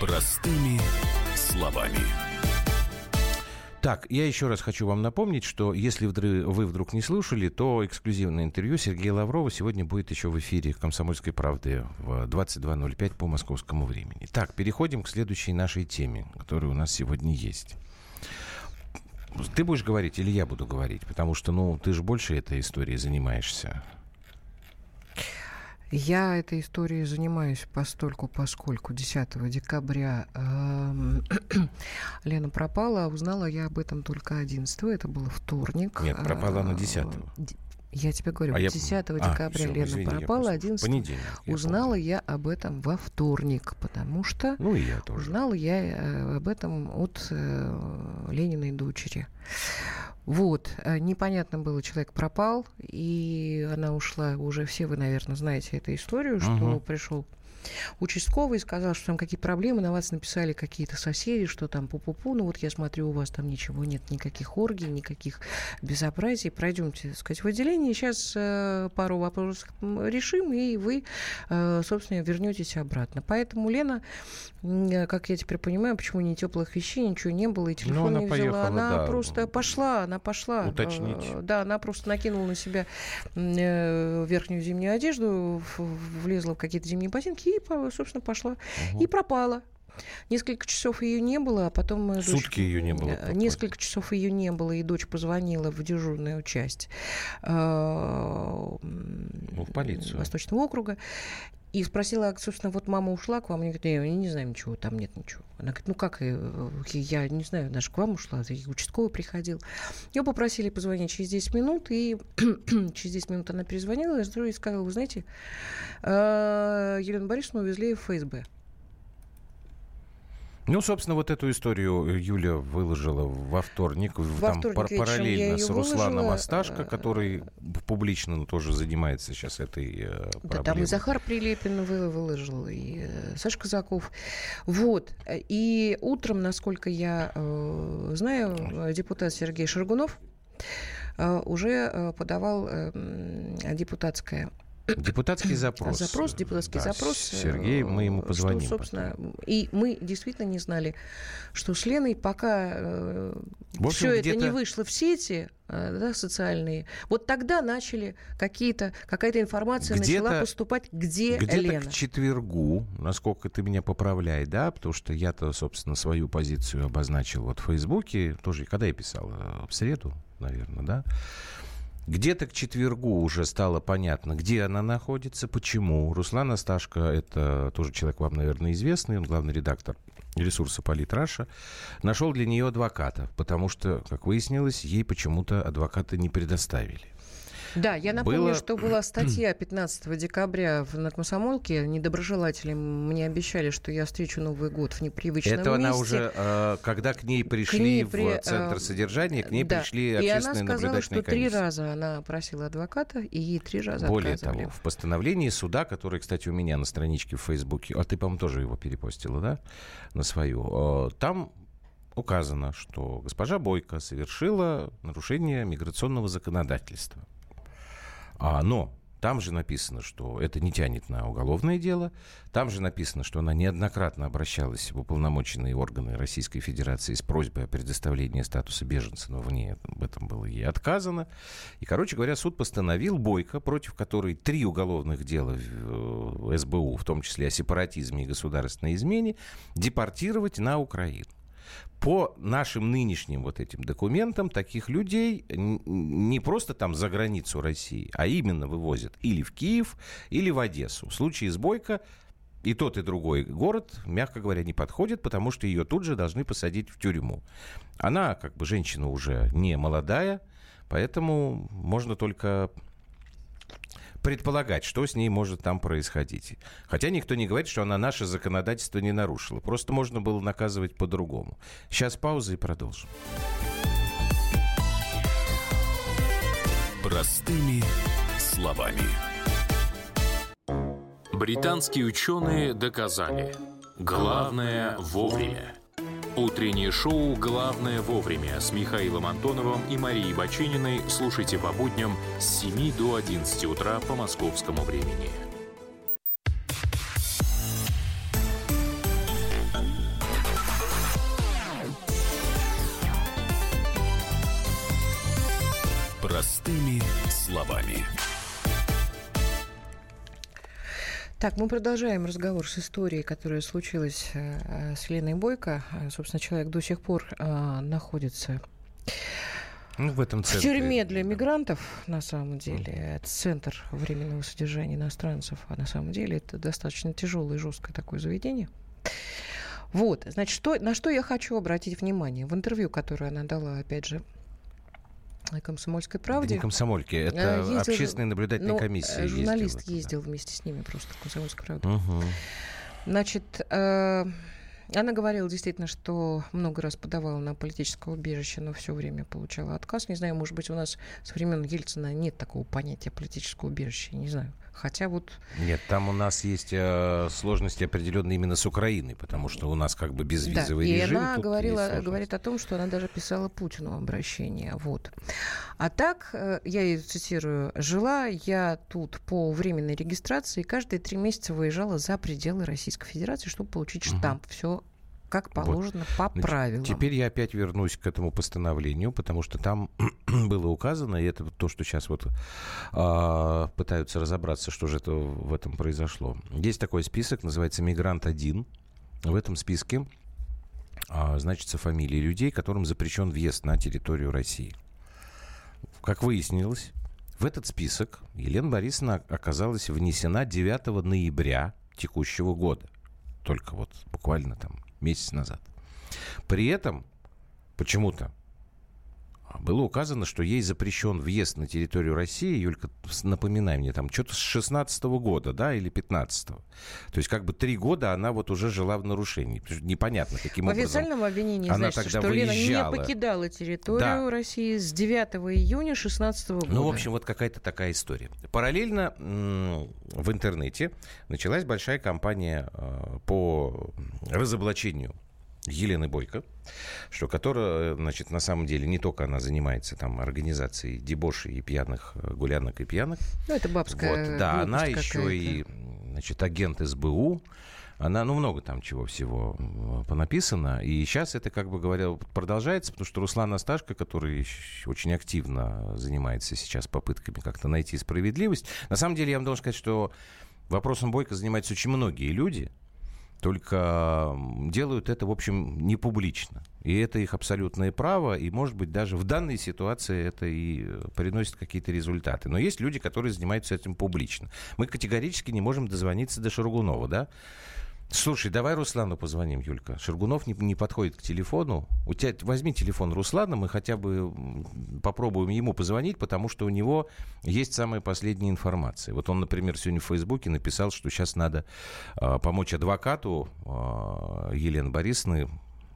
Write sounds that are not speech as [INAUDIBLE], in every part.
Простыми словами. Так, я еще раз хочу вам напомнить, что если вы вдруг не слушали, то эксклюзивное интервью Сергея Лаврова сегодня будет еще в эфире «Комсомольской правды» в 22.05 по московскому времени. Так, переходим к следующей нашей теме, которая у нас сегодня есть. Ты будешь говорить или я буду говорить? Потому что, ну, ты же больше этой историей занимаешься. Я этой историей занимаюсь постольку, поскольку 10 декабря э, [CLEARS THROAT] Лена пропала, а узнала я об этом только 11 это было вторник. Нет, пропала на 10 я тебе говорю, а 10 я... декабря а, Лена извини, пропала, 11 Понедельник, я узнала помню. я об этом во вторник, потому что ну, и я тоже. узнала я э, об этом от э, Лениной дочери. Вот, э, непонятно было, человек пропал, и она ушла, уже все вы, наверное, знаете эту историю, что угу. пришел участковый сказал, что там какие проблемы, на вас написали какие-то соседи, что там пу-пу-пу, ну вот я смотрю, у вас там ничего нет, никаких оргий, никаких безобразий, пройдемте, так сказать, в отделение, сейчас э, пару вопросов решим, и вы, э, собственно, вернетесь обратно. Поэтому Лена, как я теперь понимаю, почему ни теплых вещей, ничего не было, и телефон ну, не взяла, поехала, она да. просто пошла, она пошла. Уточнить. Да, она просто накинула на себя верхнюю зимнюю одежду, влезла в какие-то зимние ботинки и, собственно, пошла. Угу. И пропала. Несколько часов ее не было, а потом... Сутки дочь... ее не было. Э, несколько часов ее не было, и дочь позвонила в дежурную часть э, ну, в полицию. Восточного округа. И спросила, собственно, вот мама ушла к вам. Они говорят, я не знаю ничего, там нет ничего. Она говорит, ну как, э, я не знаю, даже к вам ушла, участковый приходил. Ее попросили позвонить через 10 минут, и [CLEARS THROAT] через 10 минут она перезвонила и сказала, вы знаете, Елену Борисовну увезли в ФСБ. Ну, собственно, вот эту историю Юля выложила во вторник, во там вторник параллельно с Русланом выложила. Асташко, который публично тоже занимается сейчас этой проблемой. Э, да, там и Захар Прилепин выложил, и э, Саша Казаков. Вот. И утром, насколько я э, знаю, депутат Сергей Шаргунов уже подавал депутатское Депутатский запрос. Запрос, депутатский да, запрос. Сергей, мы ему позвоним. Что, собственно, потом. и мы действительно не знали, что с Леной пока э, все это не вышло в сети, э, да, социальные, вот тогда начали какие-то, какая-то информация начала поступать, где, где Лена. к четвергу, насколько ты меня поправляй, да, потому что я-то, собственно, свою позицию обозначил вот в Фейсбуке, тоже, когда я писал, э, в среду, наверное, да, где-то к четвергу уже стало понятно, где она находится, почему. Руслан Асташко, это тоже человек вам, наверное, известный, он главный редактор ресурса Политраша, нашел для нее адвоката, потому что, как выяснилось, ей почему-то адвоката не предоставили. Да, я напомню, было... что была статья 15 декабря в, на Комсомолке. Недоброжелатели мне обещали, что я встречу Новый год в непривычном Это месте. она уже, э, когда к ней пришли к ней при... в центр э, содержания, к ней да. пришли общественные И она сказала, что три раза она просила адвоката, и ей три раза Более отказали. того, в постановлении суда, которое, кстати, у меня на страничке в Фейсбуке, а ты, по-моему, тоже его перепостила, да, на свою, э, там указано, что госпожа Бойко совершила нарушение миграционного законодательства. А, но там же написано, что это не тянет на уголовное дело. Там же написано, что она неоднократно обращалась в уполномоченные органы Российской Федерации с просьбой о предоставлении статуса беженца, но в ней об этом было ей отказано. И, короче говоря, суд постановил Бойко, против которой три уголовных дела в э, СБУ, в том числе о сепаратизме и государственной измене, депортировать на Украину. По нашим нынешним вот этим документам таких людей не просто там за границу России, а именно вывозят или в Киев, или в Одессу. В случае с Бойко и тот, и другой город, мягко говоря, не подходит, потому что ее тут же должны посадить в тюрьму. Она, как бы, женщина уже не молодая, поэтому можно только предполагать, что с ней может там происходить. Хотя никто не говорит, что она наше законодательство не нарушила. Просто можно было наказывать по-другому. Сейчас пауза и продолжим. Простыми словами. Британские ученые доказали. Главное вовремя. Утреннее шоу «Главное вовремя» с Михаилом Антоновым и Марией Бачининой слушайте по будням с 7 до 11 утра по московскому времени. Простыми словами. Так, мы продолжаем разговор с историей, которая случилась э, с Леной Бойко. Э, собственно, человек до сих пор э, находится ну, в этом центре. В тюрьме для мигрантов, на самом деле, это центр временного содержания иностранцев, а на самом деле это достаточно тяжелое и жесткое такое заведение. Вот, значит, что, на что я хочу обратить внимание. В интервью, которое она дала, опять же, комсомольской правде. не комсомольки, это ездил, общественная наблюдательная ну, комиссия. Журналист ездила, ездил да. вместе с ними просто в комсомольской правде. Угу. Значит, э, она говорила действительно, что много раз подавала на политическое убежище, но все время получала отказ. Не знаю, может быть, у нас со времен Ельцина нет такого понятия политического убежища, не знаю. Хотя вот... Нет, там у нас есть э, сложности определенные именно с Украиной, потому что у нас как бы безвизовый да, режим. И она говорила, говорит о том, что она даже писала Путину обращение. Вот. А так, э, я ее цитирую, «Жила я тут по временной регистрации, каждые три месяца выезжала за пределы Российской Федерации, чтобы получить штамп. Угу. Все как положено вот. по Значит, правилам. Теперь я опять вернусь к этому постановлению, потому что там [CLEARS THROAT] было указано, и это то, что сейчас вот а, пытаются разобраться, что же это в этом произошло. Есть такой список, называется «Мигрант-1». В этом списке а, значится фамилии людей, которым запрещен въезд на территорию России. Как выяснилось, в этот список Елена Борисовна оказалась внесена 9 ноября текущего года. Только вот буквально там месяц назад. При этом почему-то было указано, что ей запрещен въезд на территорию России, Юлька, напоминай мне, там что-то с 16 -го года, да, или 15 -го. То есть как бы три года она вот уже жила в нарушении. Непонятно, каким в образом. В официальном обвинении она значит, тогда что выезжала. Лена не покидала территорию да. России с 9 июня 16 -го года. Ну, в общем, вот какая-то такая история. Параллельно в интернете началась большая кампания э, по разоблачению Елены Бойко, что которая, значит, на самом деле не только она занимается там организацией дебошей и пьяных э, гулянок и пьянок. Ну, это бабская Вот, да, она еще и, значит, агент СБУ. Она, ну, много там чего всего понаписано. И сейчас это, как бы говоря, продолжается, потому что Руслан Асташко, который очень активно занимается сейчас попытками как-то найти справедливость. На самом деле, я вам должен сказать, что вопросом Бойко занимаются очень многие люди. Только делают это, в общем, не публично. И это их абсолютное право, и, может быть, даже в данной ситуации это и э, приносит какие-то результаты. Но есть люди, которые занимаются этим публично. Мы категорически не можем дозвониться до Шаргунова, да? Слушай, давай Руслану позвоним, Юлька. Шергунов не, не подходит к телефону. У тебя возьми телефон Руслана, мы хотя бы попробуем ему позвонить, потому что у него есть самая последняя информация. Вот он, например, сегодня в Фейсбуке написал, что сейчас надо э, помочь адвокату э, Елены Борисовны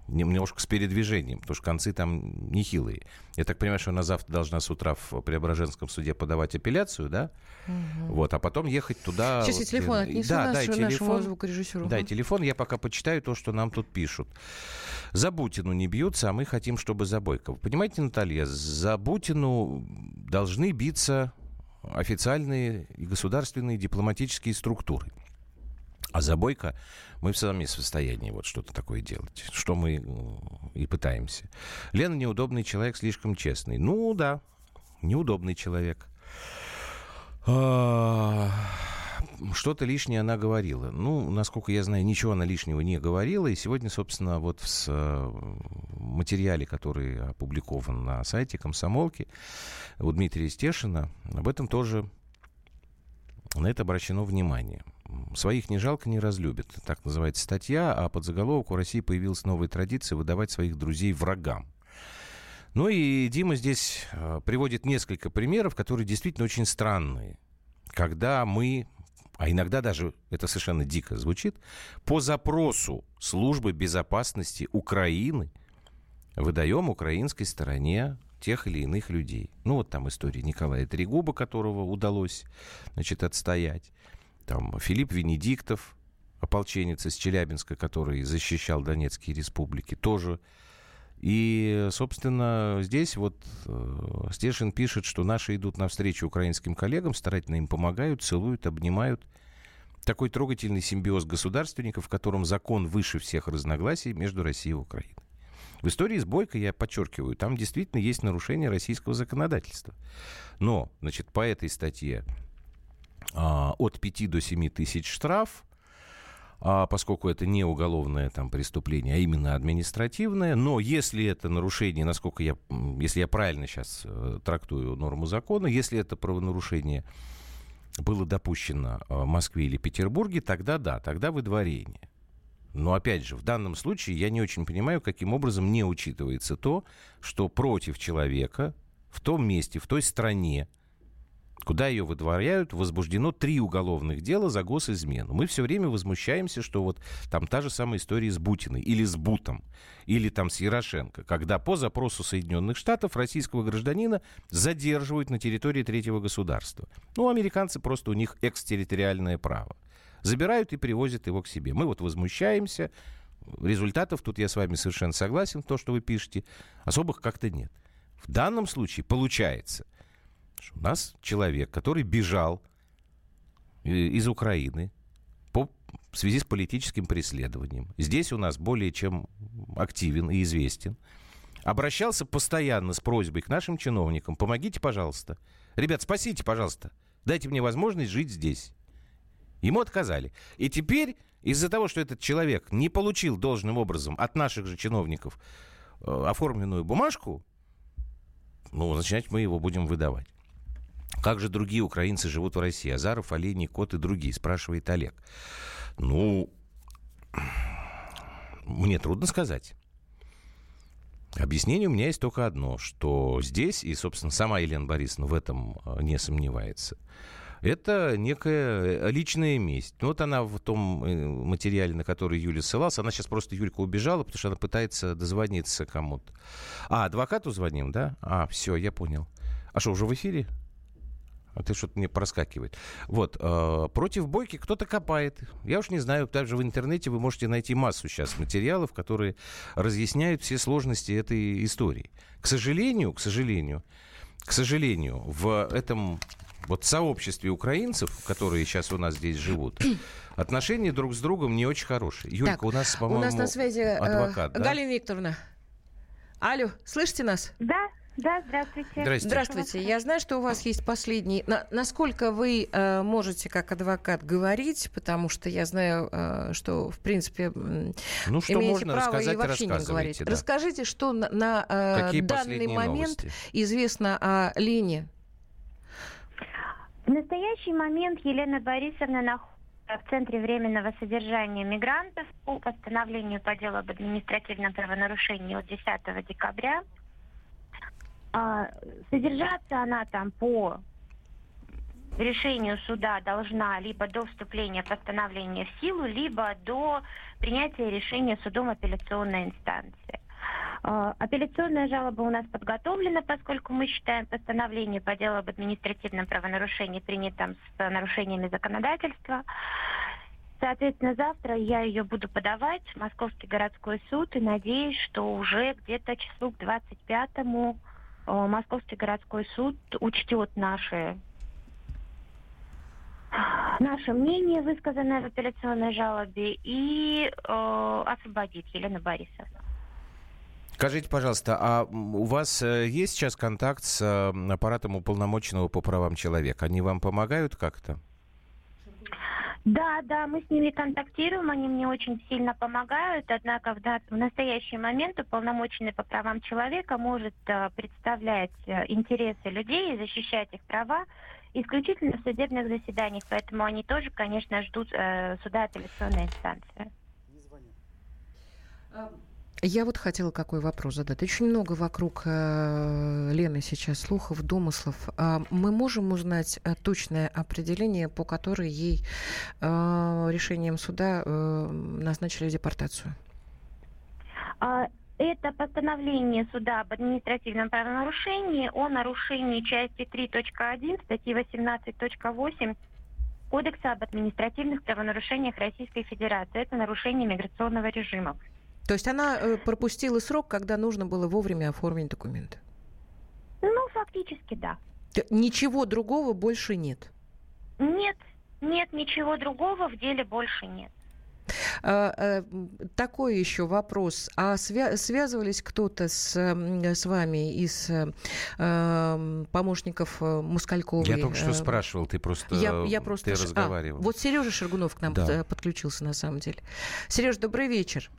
немножко с передвижением, потому что концы там нехилые. Я так понимаю, что она завтра должна с утра в Преображенском суде подавать апелляцию, да? Угу. Вот, а потом ехать туда. Сейчас вот, я телефон отнесу да, наш, дай телефон, звукорежиссеру. Дай телефон, я пока почитаю то, что нам тут пишут. За Бутину не бьются, а мы хотим, чтобы за Бойкова. Понимаете, Наталья, за Бутину должны биться официальные и государственные дипломатические структуры. А за Бойко мы в состоянии вот что-то такое делать, что мы и пытаемся. Лена неудобный человек, слишком честный. Ну да, неудобный человек. А, что-то лишнее она говорила. Ну, насколько я знаю, ничего она лишнего не говорила. И сегодня, собственно, вот в э, материале, который опубликован на сайте комсомолки у Дмитрия Стешина, об этом тоже на это обращено внимание. Своих не жалко, не разлюбит. Так называется статья, а под заголовок у России появилась новая традиция выдавать своих друзей врагам. Ну и Дима здесь э, приводит несколько примеров, которые действительно очень странные. Когда мы, а иногда даже это совершенно дико звучит, по запросу службы безопасности Украины выдаем украинской стороне тех или иных людей. Ну, вот там история Николая Трегуба, которого удалось, значит, отстоять. Там Филипп Венедиктов, ополченец из Челябинска, который защищал Донецкие республики, тоже. И, собственно, здесь вот э, Стешин пишет, что наши идут навстречу украинским коллегам, старательно им помогают, целуют, обнимают. Такой трогательный симбиоз государственников, в котором закон выше всех разногласий между Россией и Украиной. В истории с Бойко, я подчеркиваю, там действительно есть нарушение российского законодательства. Но, значит, по этой статье от 5 до 7 тысяч штраф, а, поскольку это не уголовное там, преступление, а именно административное. Но если это нарушение, насколько я, если я правильно сейчас э, трактую норму закона, если это правонарушение было допущено э, в Москве или Петербурге, тогда да, тогда выдворение. Но опять же, в данном случае я не очень понимаю, каким образом не учитывается то, что против человека в том месте, в той стране, куда ее выдворяют, возбуждено три уголовных дела за госизмену. Мы все время возмущаемся, что вот там та же самая история с Бутиной или с Бутом, или там с Ярошенко, когда по запросу Соединенных Штатов российского гражданина задерживают на территории третьего государства. Ну, американцы просто у них экстерриториальное право. Забирают и привозят его к себе. Мы вот возмущаемся. Результатов, тут я с вами совершенно согласен, то, что вы пишете, особых как-то нет. В данном случае получается, у нас человек, который бежал э, из Украины по, в связи с политическим преследованием. Здесь у нас более чем активен и известен. Обращался постоянно с просьбой к нашим чиновникам. Помогите, пожалуйста. Ребят, спасите, пожалуйста. Дайте мне возможность жить здесь. Ему отказали. И теперь из-за того, что этот человек не получил должным образом от наших же чиновников э, оформленную бумажку, ну, начинать мы его будем выдавать. Как же другие украинцы живут в России? Азаров, Олейник, Кот и другие, спрашивает Олег. Ну, мне трудно сказать. Объяснение у меня есть только одно, что здесь, и, собственно, сама Елена Борисовна в этом э, не сомневается, это некая личная месть. Вот она в том э, материале, на который Юля ссылалась, она сейчас просто Юлька убежала, потому что она пытается дозвониться кому-то. А, адвокату звоним, да? А, все, я понял. А что, уже в эфире? А ты что-то мне проскакивает. Вот, э, против Бойки кто-то копает. Я уж не знаю, также в интернете вы можете найти массу сейчас материалов, которые разъясняют все сложности этой истории. К сожалению, к сожалению, к сожалению, в этом вот сообществе украинцев, которые сейчас у нас здесь живут, [COUGHS] отношения друг с другом не очень хорошие. Юлька, так, у нас, по-моему, у нас на связи э, адвокат, э, да? Галина Викторовна. Алло, слышите нас? Да, да, здравствуйте. Здравствуйте. Здравствуйте. Я знаю, что у вас есть последний... На, насколько вы э, можете как адвокат говорить, потому что я знаю, э, что, в принципе, ну, что имеете можно право и вообще не говорить. Да. Расскажите, что на, на э, данный момент новости? известно о Лене? В настоящий момент Елена Борисовна находится в Центре временного содержания мигрантов по постановлению по делу об административном правонарушении от 10 декабря а, содержаться она там по решению суда должна либо до вступления постановления в силу, либо до принятия решения судом апелляционной инстанции. А, апелляционная жалоба у нас подготовлена, поскольку мы считаем постановление по делу об административном правонарушении принятым с нарушениями законодательства. Соответственно, завтра я ее буду подавать в Московский городской суд и надеюсь, что уже где-то числу к 25-му Э, Московский городской суд учтет наши наше мнение, высказанное в апелляционной жалобе, и э, освободит Елену Борисовну. Скажите, пожалуйста, а у вас э, есть сейчас контакт с э, аппаратом уполномоченного по правам человека? Они вам помогают как-то? Да, да, мы с ними контактируем, они мне очень сильно помогают, однако в, в настоящий момент уполномоченный по правам человека может э, представлять э, интересы людей и защищать их права исключительно в судебных заседаниях, поэтому они тоже, конечно, ждут э, суда апелляционной инстанции. Я вот хотела какой вопрос задать. Очень много вокруг э, Лены сейчас слухов, домыслов. Э, мы можем узнать э, точное определение, по которой ей э, решением суда назначили депортацию? А, это постановление суда об административном правонарушении о нарушении части 3.1 статьи 18.8 Кодекса об административных правонарушениях Российской Федерации. Это нарушение миграционного режима. То есть она э, пропустила срок, когда нужно было вовремя оформить документы? Ну, фактически, да. Ничего другого больше нет? Нет, нет, ничего другого в деле больше нет. Такой еще вопрос. А связывались кто-то с, с вами из помощников Москальковой? Я только что спрашивал, ты просто, я, я просто ты разговаривал. А, вот Сережа Шергунов к нам да. подключился на самом деле. Сереж, добрый вечер.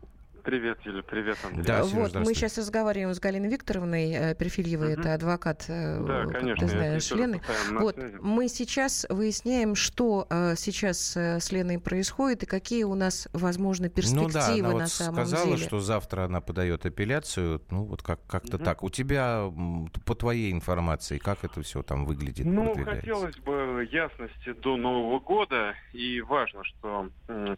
Привет, Юля, привет, Андрей. Да, вот, мы сейчас разговариваем с Галиной Викторовной э, Перфильевой, угу. это адвокат, э, да, конечно, ты знаешь, Лены. Вот, мы сейчас выясняем, что э, сейчас с Леной происходит и какие у нас, возможно, перспективы ну, да, она вот на самом сказала, деле. что завтра она подает апелляцию, ну вот как- как-то угу. так. У тебя, по твоей информации, как это все там выглядит? Ну, хотелось бы ясности до Нового года, и важно, что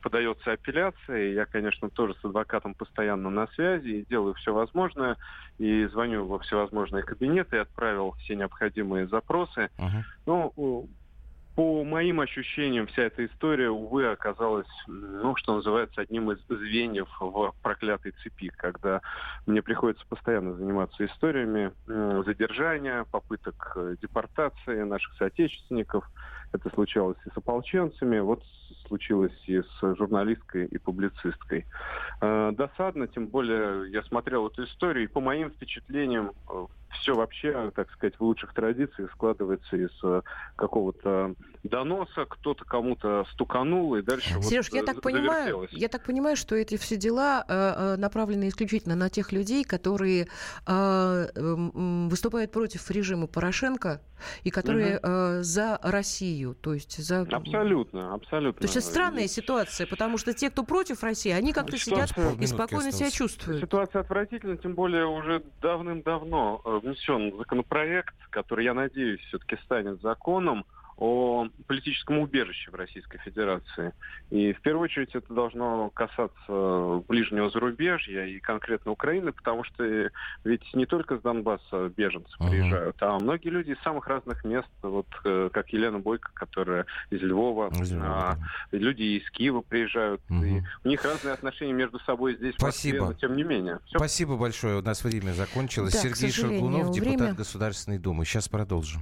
подается апелляция. Я, конечно, тоже с адвокатом постоянно на связи и делаю все возможное. И звоню во всевозможные кабинеты и отправил все необходимые запросы. Uh-huh. Ну, по моим ощущениям, вся эта история, увы, оказалась, ну, что называется, одним из звеньев в проклятой цепи, когда мне приходится постоянно заниматься историями задержания, попыток э, депортации наших соотечественников. Это случалось и с ополченцами. Вот случилось и с журналисткой и публицисткой. Э, досадно, тем более я смотрел эту историю, и по моим впечатлениям э, все вообще, так сказать, в лучших традициях складывается из э, какого-то доноса, кто-то кому-то стуканул, и дальше Сереж, вот я так понимаю, я так понимаю, что эти все дела направлены исключительно на тех людей, которые выступают против режима Порошенко и которые угу. э, за Россию, то есть за... Абсолютно, абсолютно. То есть это странная ситуация, потому что те, кто против России, они как-то сидят и спокойно себя чувствуют. Ситуация отвратительна, тем более уже давным-давно внесен законопроект, который, я надеюсь, все-таки станет законом, о политическом убежище в Российской Федерации. И в первую очередь это должно касаться ближнего зарубежья и конкретно Украины, потому что ведь не только с Донбасса беженцы uh-huh. приезжают, а многие люди из самых разных мест, вот э, как Елена Бойко, которая из Львова, из Львова. А, люди из Киева приезжают. Uh-huh. И у них разные отношения между собой здесь, Спасибо. в Москве, но тем не менее. Все. Спасибо большое. У нас время закончилось. Да, Сергей Шаргунов, время... депутат Государственной Думы. Сейчас продолжим.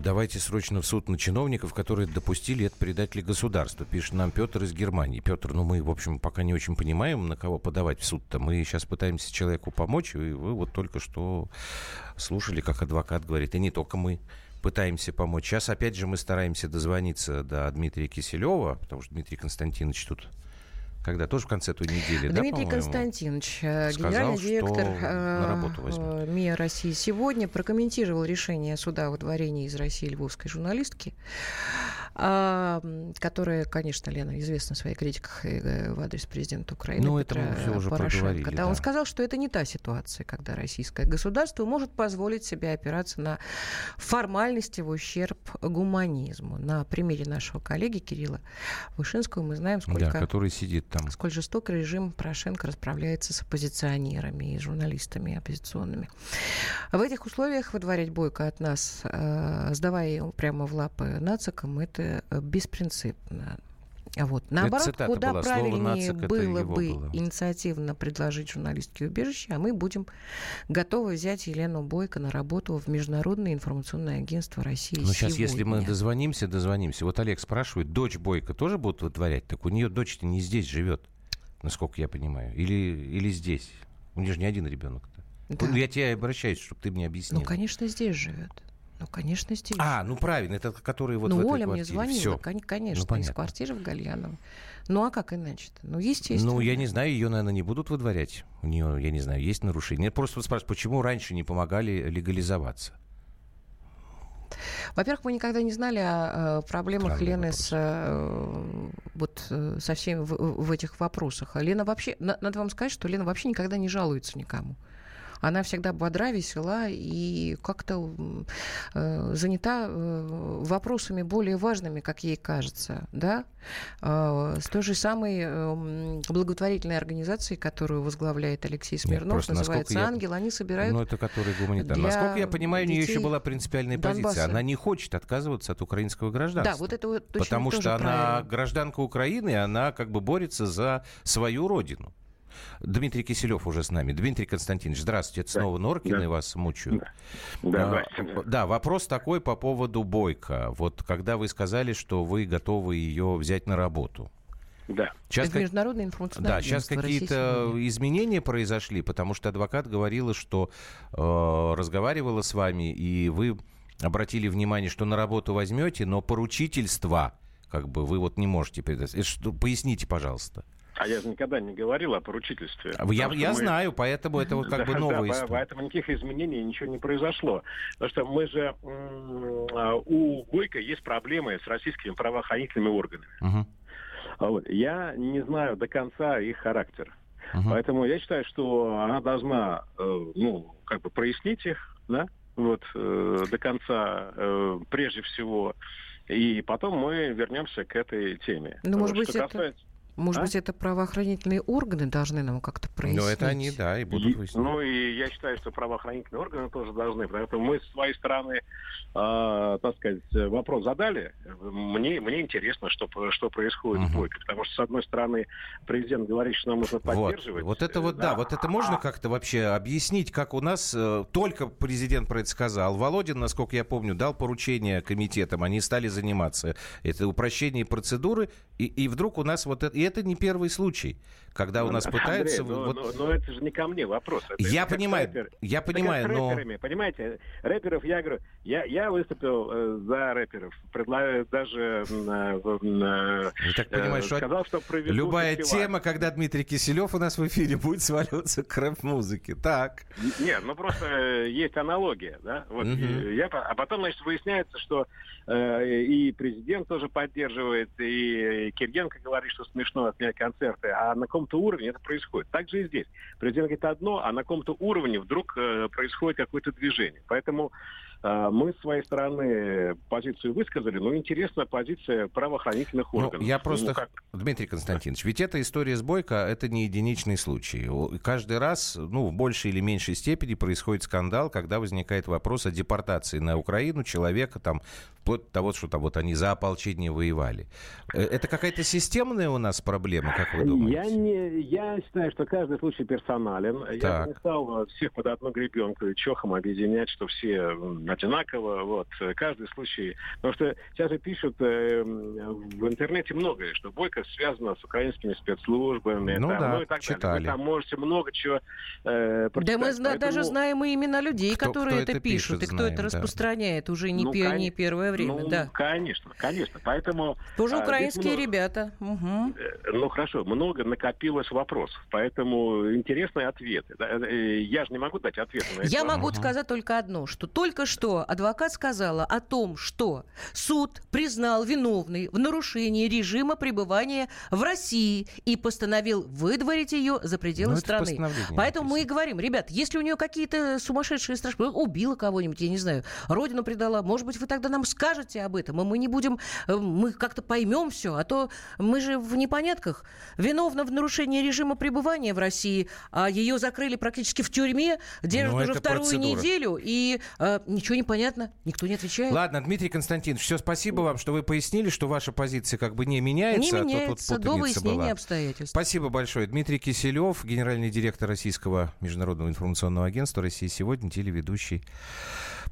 Подавайте срочно в суд на чиновников, которые допустили это предателей государства, пишет нам Петр из Германии. Петр, ну мы, в общем, пока не очень понимаем, на кого подавать в суд-то. Мы сейчас пытаемся человеку помочь, и вы вот только что слушали, как адвокат говорит, и не только мы пытаемся помочь. Сейчас, опять же, мы стараемся дозвониться до Дмитрия Киселева, потому что Дмитрий Константинович тут когда? Тоже в конце той недели, Дмитрий да, Константинович, э, сказал, генеральный директор э, МИА России сегодня прокомментировал решение суда о выдворении из России львовской журналистки. А, которая, конечно, Лена, известна в своих критиках э, в адрес президента Украины ну, Петра это мы все уже Порошенко. Да, да. Он сказал, что это не та ситуация, когда российское государство может позволить себе опираться на формальности в ущерб гуманизму. На примере нашего коллеги Кирилла Вышинского мы знаем, сколько... Да, который сидит там. Сколь жесток режим Порошенко расправляется с оппозиционерами и журналистами оппозиционными. В этих условиях выдворять Бойко от нас, э, сдавая его прямо в лапы нацикам, это это э, беспринципно. Вот. Наоборот, куда была. правильнее было бы было. инициативно предложить журналистке убежище, а мы будем готовы взять Елену Бойко на работу в Международное информационное агентство России Ну, сейчас, если мы дозвонимся, дозвонимся. Вот Олег спрашивает, дочь Бойко тоже будут вытворять? Так у нее дочь-то не здесь живет, насколько я понимаю. Или, или здесь. У нее же не один ребенок-то. Да. Я тебе обращаюсь, чтобы ты мне объяснил. Ну, конечно, здесь живет. Ну, конечно, здесь. А, ну правильно, это который вот ну, в этой Оля квартире. мне звонила, Всё. кон- конечно, Ну, из квартиры в Гальяново. Ну, а как иначе-то? Ну, естественно. Ну, я не знаю, ее, наверное, не будут выдворять. У нее, я не знаю, есть нарушения. Я просто спрашиваю, почему раньше не помогали легализоваться? Во-первых, мы никогда не знали о, э, проблемах Странный Лены вопрос. с, э, вот, э, со всеми в, в этих вопросах. Лена вообще, на- надо вам сказать, что Лена вообще никогда не жалуется никому. Она всегда бодра, весела и как-то э, занята э, вопросами более важными, как ей кажется, да, Э, с той же самой э, благотворительной организацией, которую возглавляет Алексей Смирнов, просто насколько называется я- «Ангел», они собирают Ну, это который гуманитарный. Насколько я понимаю, у нее еще была принципиальная Донбасса. позиция. Она не хочет отказываться от украинского гражданства. Да, вот это вот точно Потому что она правильно. гражданка Украины, и она как бы борется за свою родину. Дмитрий Киселев уже с нами. Дмитрий Константинович, здравствуйте. Это Да. снова Норкины Да. вас мучают. Да, А, здрасте. да, вопрос такой по поводу Бойко. Вот когда вы сказали, что вы готовы ее взять на работу. Да. Сейчас это как- международное информационное Да, сейчас агентство «Россия какие-то сегодня». изменения произошли, потому что адвокат говорила, что э, разговаривала с вами, и вы обратили внимание, что на работу возьмете, но поручительство, как бы вы вот не можете. Это что- поясните, пожалуйста. А я же никогда не говорил о поручительстве. Я, Потому что я мы- знаю, поэтому это вот как Да, бы [LAUGHS] да, новая история. поэтому никаких изменений ничего не произошло. Потому что мы же... а, У Бойко есть проблемы с российскими правоохранительными органами. А Вот. Я не знаю до конца их характер. мгм. Поэтому я считаю, что она должна, э, ну, как бы прояснить их, да, вот, э, до конца, э, прежде всего. И потом мы вернемся к этой теме. Ну, может Что быть, это- касается- Может А? быть, это правоохранительные органы должны нам как-то прояснить. Но это они, да, и будут выяснять. Ну и я считаю, что правоохранительные органы тоже должны. Поэтому мы с своей стороны, э, так сказать, вопрос задали. Мне, мне интересно, что, что происходит Мгм. в Бойко. Потому что, с одной стороны, президент говорит, что нам нужно Вот, поддерживать. вот это вот, э, да, вот это можно а- как-то вообще объяснить, как у нас э, только президент про это сказал. Володин, насколько я помню, дал поручение комитетам, они стали заниматься. Это упрощение процедуры, и, и вдруг у нас вот это, и это не первый случай, когда у нас Андрей, пытаются... но, вот- но- но это же не ко мне вопрос. Это Я понимаю, рэпер- я понимаю, но... рэперами, понимаете, рэперов я говорю, я, я выступил э, за рэперов, предлагаю даже э, э, Я так э, что сказал, что любая фестиваль. тема, когда Дмитрий Киселев у нас в эфире, будет сваливаться к рэп-музыке. Так. Нет, ну просто э, есть аналогия, да. Вот и я, а потом, значит, выясняется, что э, и президент тоже поддерживает, и Кирьенко говорит, что смешно отменять концерты, а на каком-то уровне это происходит. Так же и здесь. Президент говорит одно, а на каком-то уровне вдруг э, происходит какое-то движение. Поэтому мы с своей стороны позицию высказали, но интересна позиция правоохранительных Ну, органов. я просто, Ну, как- Дмитрий Константинович, ведь эта история с Бойко, это не единичный случай. Каждый раз, ну, в большей или меньшей степени происходит скандал, когда возникает вопрос о депортации на Украину человека, там, вплоть до того, что там вот они за ополчение воевали. Э, Это какая-то системная у нас проблема, как вы думаете? Я, не, я считаю, что каждый случай персонален. Я Так. бы не стал э, всех под одну гребенку и чохом объединять, что все одинаково. Вот. Каждый случай. Потому что сейчас же пишут э, в интернете многое, что Бойко связано с украинскими спецслужбами. Ну там, да, и так далее. читали. Вы там можете много чего э, Да прочитать. мы зна- даже Поэтому- знаем и имена людей, Кто- которые кто это, пишет, пишут, и кто знаем, это да. распространяет уже не, Ну, пе- кон- не первое время. ну, да. конечно, конечно. Поэтому... Тоже а, украинские много- ребята. Э, Ну хорошо, много накопилось вопросов, поэтому интересные ответы. да. Э, Я же не могу дать ответы на Я вопросы. могу сказать только одно, что только что адвокат сказала о том, что суд признал виновной в нарушении режима пребывания в России и постановил выдворить ее за пределы Ну, это в страны. Поэтому мы и говорим, ребят, если у нее какие-то сумасшедшие страшные... Убила кого-нибудь, я не знаю, родину предала, может быть, вы тогда нам скажете об этом, и мы не будем... э, Мы как-то поймем все, а то мы же в непонятках. Виновна в нарушении режима пребывания в России, а ее закрыли практически в тюрьме, держат Ну, уже вторую процедура. неделю, и э, ничего не понятно, никто не отвечает. Ладно, Дмитрий Константинович, все, спасибо вам, что вы пояснили, что ваша позиция как бы не меняется. не а тут меняется до путаница выяснения была. обстоятельств. Спасибо большое. Дмитрий Киселев, генеральный директор Российского международного информационного агентства «Россия сегодня», телеведущий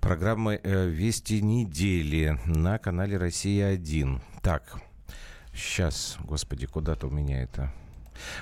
программы э, «Вести недели» на канале «Россия-1». Так, сейчас, господи, куда-то у меня это...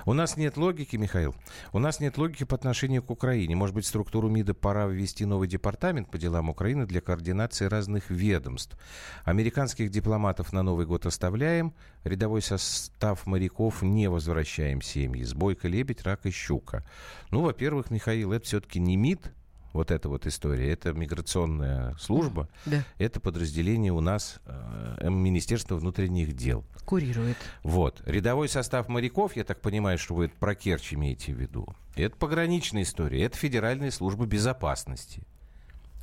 У нас нет логики, Михаил, у нас нет логики по отношению к Украине. Может быть, структуру МИДа пора ввести новый департамент по делам Украины для координации разных ведомств. Американских дипломатов на Новый год оставляем, рядовой состав моряков не возвращаем семьи. Сбойка, лебедь, рак и щука. Ну, во-первых, Михаил, это все-таки не МИД, вот эта вот история. Это миграционная служба, Да. это подразделение у нас э, Министерства внутренних дел. Курирует. Вот. Рядовой состав моряков, я так понимаю, что вы про Керчь имеете в виду. Это пограничная история, это Федеральная служба безопасности.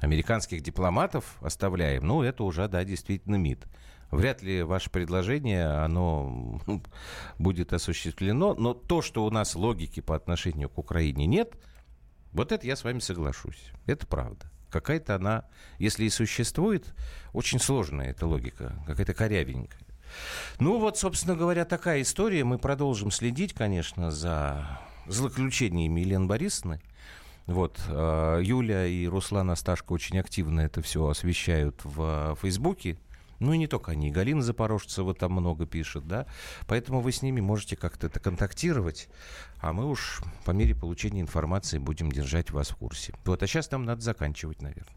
Американских дипломатов оставляем, ну, это уже, да, действительно МИД. Вряд ли ваше предложение, оно [LAUGHS] будет осуществлено, но то, что у нас логики по отношению к Украине нет, вот это я с вами соглашусь. Это правда. Какая-то она, если и существует, очень сложная эта логика, какая-то корявенькая. Ну вот, собственно говоря, такая история. Мы продолжим следить, конечно, за злоключениями Елены Борисовны. Вот, э, Юля и Руслан Асташко очень активно это все освещают в Фейсбуке. Ну и не только они. Галина Запорожцева там много пишет, да. Поэтому вы с ними можете как-то это контактировать. А мы уж по мере получения информации будем держать вас в курсе. Вот, а сейчас нам надо заканчивать, наверное.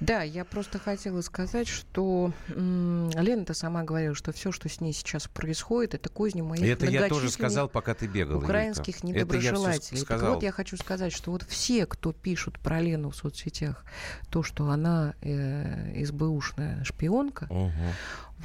Да, я просто хотела сказать, что м, Лена-то сама говорила, что все, что с ней сейчас происходит, это козни моих это я тоже сказал, пока ты бегал. украинских Юлька. Это я недоброжелателей. Так вот, я хочу сказать, что вот все, кто пишут про Лену в соцсетях, то, что она э, СБУшная шпионка, Мгм.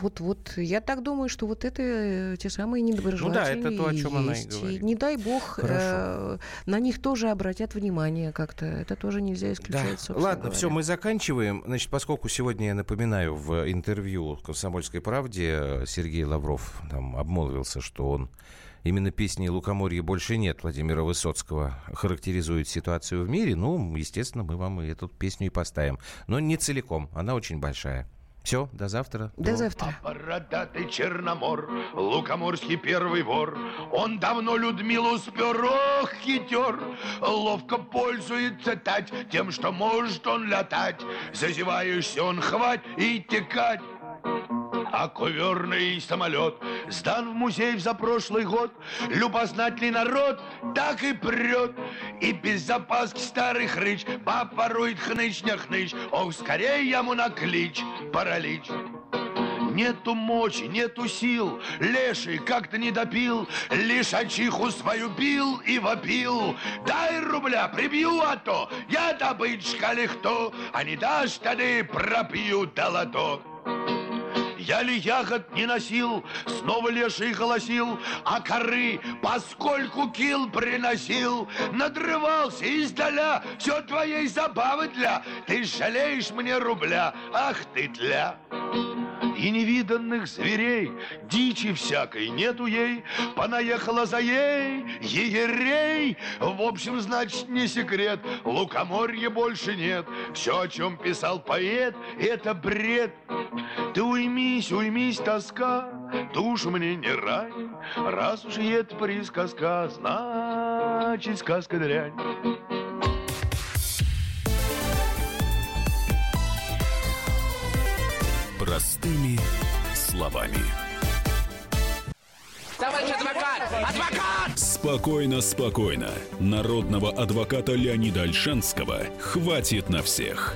вот, вот я так думаю, что вот это э, те самые недоброжелатели Ну это то, о и чем она и говорит. не дай бог, Хорошо. э, на них тоже обратят внимание как-то. Это тоже нельзя Да. исключать, собственно Ладно, говоря. все, мы заканчиваем. Значит, поскольку сегодня, я напоминаю, в интервью «Комсомольской правде» э, Сергей Лавров там обмолвился, что он именно песней «Лукоморья больше нет» Владимира Высоцкого характеризует ситуацию в мире. Ну, естественно, мы вам и эту песню и поставим. Но не целиком, она очень большая. Все, до завтра. До завтра. А бородатый черномор, лукоморский первый вор, Он давно Людмилу спер, ох, хитер, Ловко пользуется тать тем, что может он летать, Зазеваешься он хвать и текать. А коверный самолет сдан в музей за прошлый год. Любознательный народ так и прет. И без запаски старый хрыч попорует хныч не хныч. Ох, скорее ему на клич паралич. Нету мочи, нету сил, леший как-то не допил, лишь очиху свою бил и вопил. Дай рубля, прибью, а то я добычка легто, а не дашь, тады пропью долото. Я ли ягод не носил, снова леший голосил, а коры, поскольку кил приносил, надрывался издаля, все твоей забавы для, ты жалеешь мне рубля, ах ты тля. И невиданных зверей, дичи всякой нету ей, понаехала за ей егерей. В общем, значит, не секрет, лукоморья больше нет. Все, о чем писал поэт, это бред. Ты уймись, уймись, тоска, душу мне не рань. Раз уж и это присказка, значит, сказка дрянь. Простыми словами. Товарищ адвокат! Адвокат! Спокойно, спокойно. Народного адвоката Леонида Альшанского хватит на всех.